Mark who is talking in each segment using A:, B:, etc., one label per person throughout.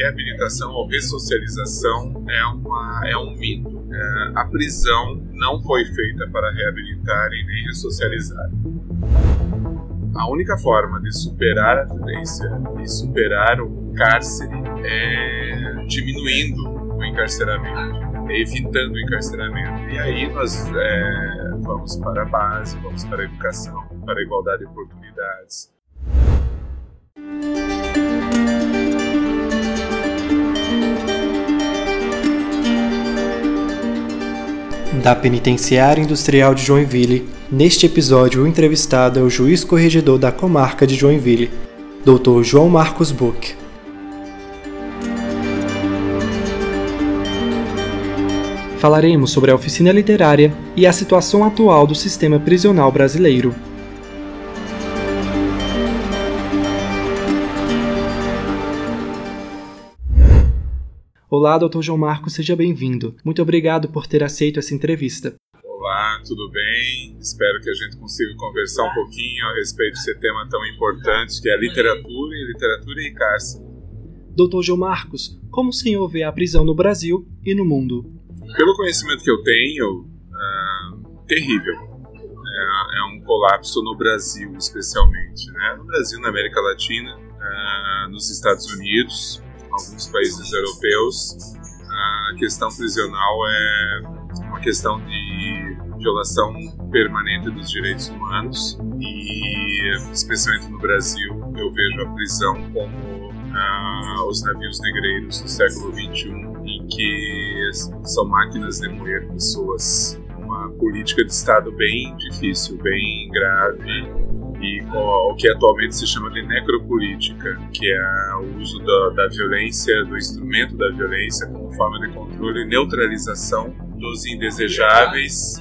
A: reabilitação ou ressocialização é, uma, é um mito. É, a prisão não foi feita para reabilitar e nem ressocializar. A única forma de superar a violência e superar o cárcere é diminuindo o encarceramento, evitando o encarceramento. E aí nós é, vamos para a base, vamos para a educação, para a igualdade de oportunidades.
B: Da Penitenciária Industrial de Joinville, neste episódio o entrevistado é o juiz corregedor da comarca de Joinville, Dr. João Marcos Buch. Falaremos sobre a oficina literária e a situação atual do sistema prisional brasileiro. Olá, Dr. João Marcos, seja bem-vindo. Muito obrigado por ter aceito essa entrevista.
A: Olá, tudo bem? Espero que a gente consiga conversar um pouquinho a respeito desse tema tão importante que é a literatura e literatura e cárcere.
B: Dr. João Marcos, como o senhor vê a prisão no Brasil e no mundo?
A: Pelo conhecimento que eu tenho, uh, terrível. É, é, um colapso no Brasil, especialmente. Né? No Brasil, na América Latina, uh, nos Estados Unidos, alguns países europeus, a questão prisional é uma questão de violação permanente dos direitos humanos e, especialmente no Brasil, eu vejo a prisão como ah, os navios negreiros do século XXI, em que são máquinas de moer pessoas. Uma política de Estado bem difícil, bem grave e o, que atualmente se chama de necropolítica, que é o uso da, da violência, do instrumento da violência como forma de controle e neutralização dos indesejáveis,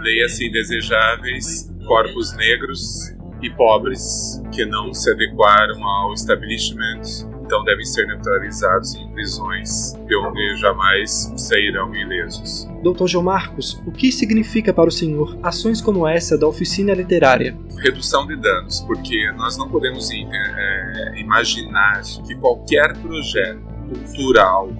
A: leia-se indesejáveis, corpos negros e pobres que não se adequaram ao establishment então devem ser neutralizados em prisões de onde jamais sairão ilesos.
B: Dr. João Marcos, o que significa para o senhor ações como essa da oficina literária?
A: Redução de danos, porque nós não podemos é, imaginar que qualquer projeto cultural,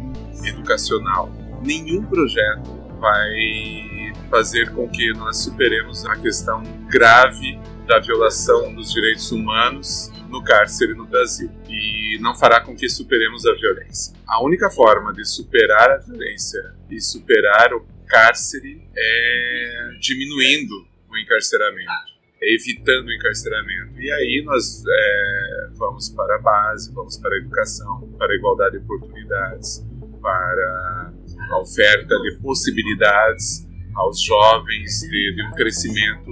A: educacional, nenhum projeto vai fazer com que nós superemos a questão grave da violação dos direitos humanos no cárcere no Brasil e não fará com que superemos a violência. A única forma de superar a violência e superar o cárcere é diminuindo o encarceramento, é evitando o encarceramento. E aí nós é, vamos para a base, vamos para a educação, para a igualdade de oportunidades, para a oferta de possibilidades aos jovens de, de um crescimento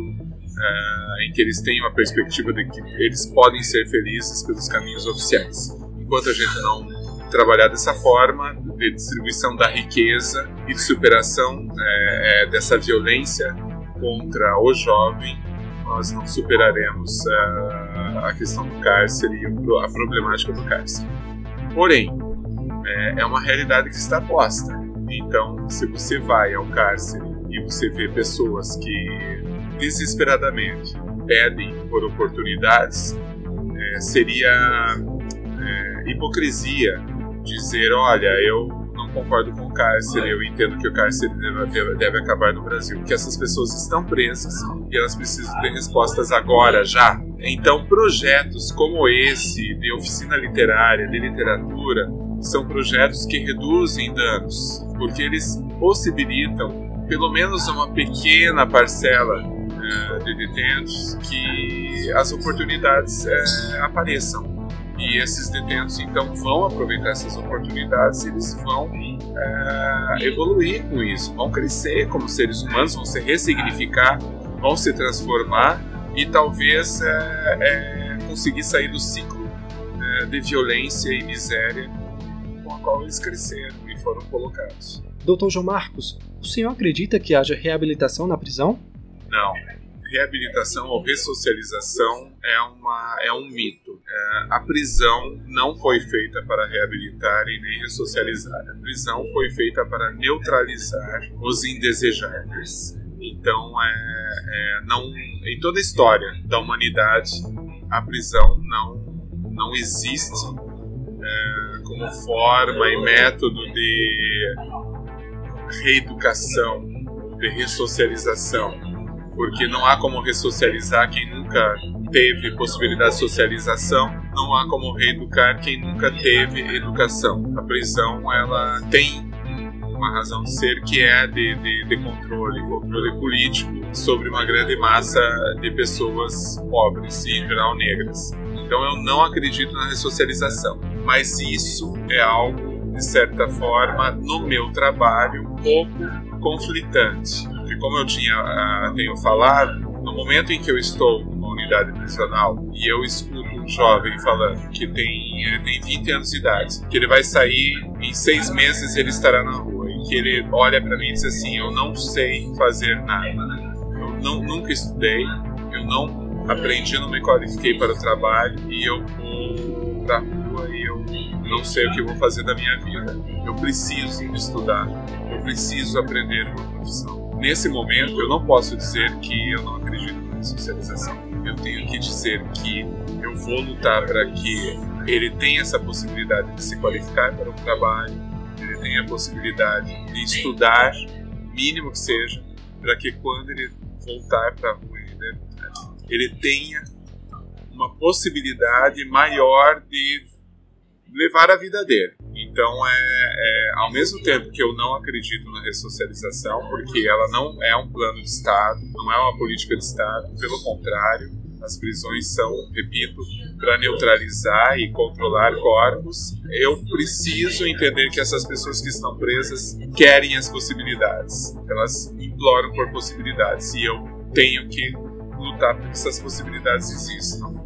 A: uh, em que eles tenham a perspectiva de que eles podem ser felizes pelos caminhos oficiais. Enquanto a gente não trabalhar dessa forma, de distribuição da riqueza e de superação é, é, dessa violência contra o jovem, nós não superaremos uh, a questão do cárcere e a problemática do cárcere. Porém, é, é uma realidade que está posta. Então, se você vai ao cárcere e você vê pessoas que desesperadamente pedem por oportunidades, é, seria é, hipocrisia dizer: olha, eu não concordo com o cárcere, eu entendo que o cárcere deve, deve acabar no Brasil, porque essas pessoas estão presas e elas precisam ter respostas agora, já. Então, projetos como esse, de oficina literária, de literatura, são projetos que reduzem danos, porque eles possibilitam pelo menos uma pequena parcela de detentos que as oportunidades uh, apareçam. E esses detentos então vão aproveitar essas oportunidades, eles vão uh, evoluir com isso, vão crescer como seres humanos, vão se ressignificar, vão se transformar e talvez conseguir sair do ciclo de violência e miséria com a qual eles cresceram e foram colocados.
B: Doutor João Marcos, o senhor acredita que haja reabilitação na prisão?
A: Não reabilitação ou ressocialização é, uma, é um mito. É, a prisão não foi feita para reabilitar e nem ressocializar. A prisão foi feita para neutralizar os indesejáveis. Então, é, é, não, em toda a história da humanidade, a prisão não, não existe é, como forma e método de reeducação, de ressocialização, porque não há como ressocializar quem nunca teve possibilidade de socialização, não há como reeducar quem nunca teve educação. A prisão ela tem uma razão de ser que é de, de, de controle, controle político sobre uma grande massa de pessoas pobres e em geral negras. Então eu não acredito na ressocialização, mas isso é algo de certa forma no meu trabalho pouco conflitante, porque como eu tinha uh, tenho falado, no momento em que eu estou numa unidade prisional e eu escuto um jovem falando que tem ele tem 20 anos de idade, que ele vai sair em seis meses ele estará na rua que ele olha para mim e diz assim: Eu não sei fazer nada. Eu não, nunca estudei, eu não aprendi, não me qualifiquei para o trabalho e eu vou pra rua e eu não sei o que vou fazer da minha vida. Eu preciso estudar, eu preciso aprender uma profissão. Nesse momento, eu não posso dizer que eu não acredito na socialização. Eu tenho que dizer que eu vou lutar para que ele tenha essa possibilidade de se qualificar para o trabalho, ele tenha a possibilidade de estudar, mínimo que seja, para que quando ele voltar para a rua, ele, ele tenha uma possibilidade maior de levar a vida dele. Então, é, é, ao mesmo tempo que eu não acredito na ressocialização, porque ela não é um plano de Estado, não é uma política de Estado, pelo contrário, as prisões são, repito, para neutralizar e controlar corpos. Eu preciso entender que essas pessoas que estão presas querem as possibilidades. Elas imploram por possibilidades e eu tenho que lutar para que essas possibilidades existam.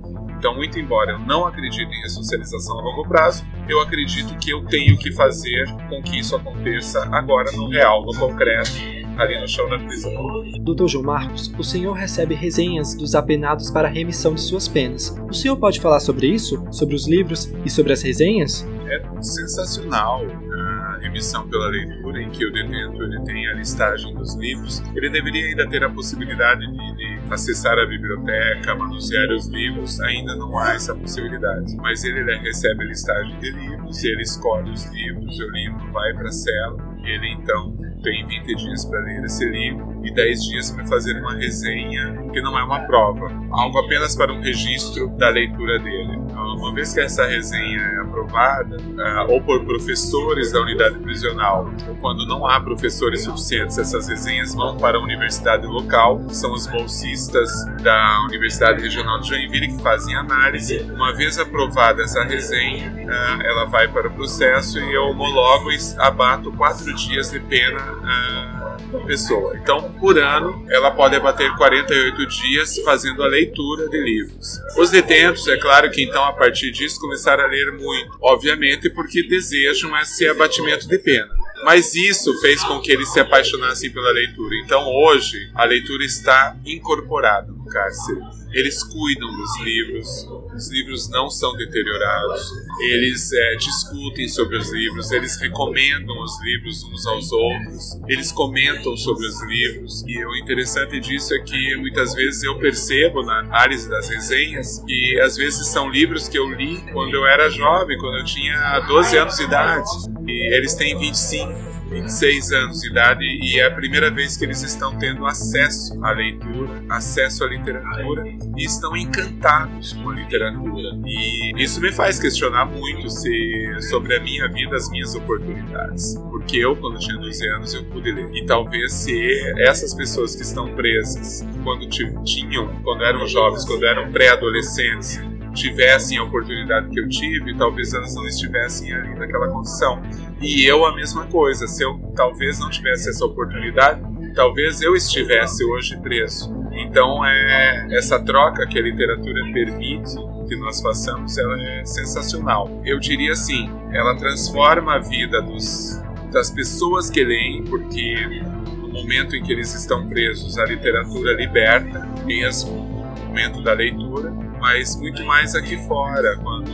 A: Então, muito embora eu não acredite em ressocialização a longo prazo, eu acredito que eu tenho que fazer com que isso aconteça agora no real, no concreto, ali no chão da prisão.
B: Doutor João Marcos, o senhor recebe resenhas dos apenados para remissão de suas penas. O senhor pode falar sobre isso? Sobre os livros e sobre as resenhas?
A: É sensacional a remissão pela leitura, em que o detento ele tem a listagem dos livros. Ele deveria ainda ter a possibilidade de, de acessar a biblioteca, manusear os livros. Ainda não há essa possibilidade. Mas ele recebe a listagem de livros, ele escolhe os livros, o livro vai para a cela. Ele então tem 20 dias para ler esse livro e 10 dias para fazer uma resenha, que não é uma prova, algo apenas para um registro da leitura dele. Então, uma vez que essa resenha é aprovada, uh, ou por professores da unidade prisional, quando não há professores suficientes, essas resenhas vão para a universidade local, são os bolsistas da Universidade Regional de Joinville que fazem análise. Uma vez aprovada essa resenha, uh, ela vai para o processo e eu homologo e abato quatro dias de pena a pessoa. Então, por ano, ela pode abater 48 dias fazendo a leitura de livros. Os detentos, é claro que então a partir disso começaram a ler muito, obviamente porque desejam esse abatimento de pena. Mas isso fez com que eles se apaixonassem pela leitura. Então hoje a leitura está incorporada no cárcere. Eles cuidam dos livros, os livros não são deteriorados, eles é, discutem sobre os livros, eles recomendam os livros uns aos outros, eles comentam sobre os livros. E o interessante disso é que muitas vezes eu percebo na análise das resenhas que às vezes são livros que eu li quando eu era jovem, quando eu tinha 12 anos de idade, e eles têm 25. 26 anos de idade e é a primeira vez que eles estão tendo acesso à leitura, acesso à literatura e estão encantados com a literatura. E isso me faz questionar muito se, sobre a minha vida, as minhas oportunidades. Porque eu, quando tinha 12 anos, eu pude ler. E talvez se essas pessoas que estão presas, quando tinham, quando eram jovens, quando eram pré-adolescentes, tivessem a oportunidade que eu tive, talvez elas não estivessem ali naquela condição. E eu a mesma coisa, se eu talvez não tivesse essa oportunidade, talvez eu estivesse hoje preso. Então, é, essa troca que a literatura permite que nós façamos, ela é sensacional. Eu diria assim, ela transforma a vida dos, das pessoas que leem, porque no momento em que eles estão presos, a literatura liberta, mesmo momento da leitura, mas muito mais aqui fora, quando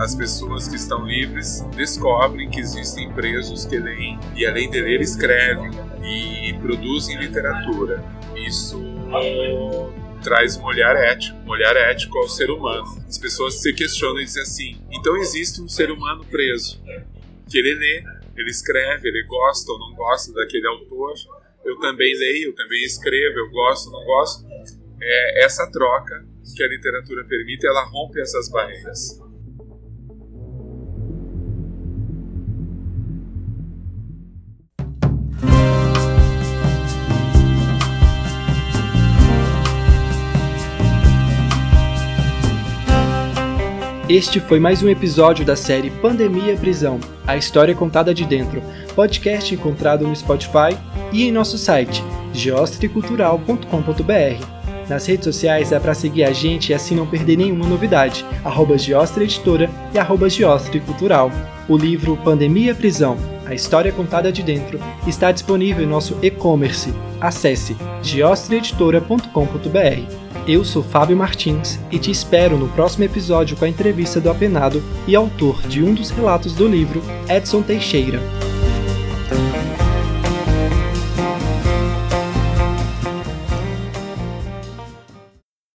A: as pessoas que estão livres descobrem que existem presos que leem e além de ler escrevem e produzem literatura. Isso traz um olhar ético, um olhar ético ao ser humano. As pessoas se questionam e dizem assim: então existe um ser humano preso que ele lê, ele escreve, ele gosta ou não gosta daquele autor. Eu também leio, eu também escrevo, eu gosto, não gosto. É essa troca que a literatura permite, ela rompe essas barreiras.
B: Este foi mais um episódio da série Pandemia Prisão A História Contada de Dentro, podcast encontrado no Spotify e em nosso site geostricultural.com.br. Nas redes sociais dá para seguir a gente e assim não perder nenhuma novidade, arroba Editora e arroba Cultural. O livro Pandemia Prisão, a história contada de dentro, está disponível em nosso e-commerce. Acesse geostraeditora.com.br. Eu sou Fábio Martins e te espero no próximo episódio com a entrevista do apenado e autor de um dos relatos do livro, Edson Teixeira.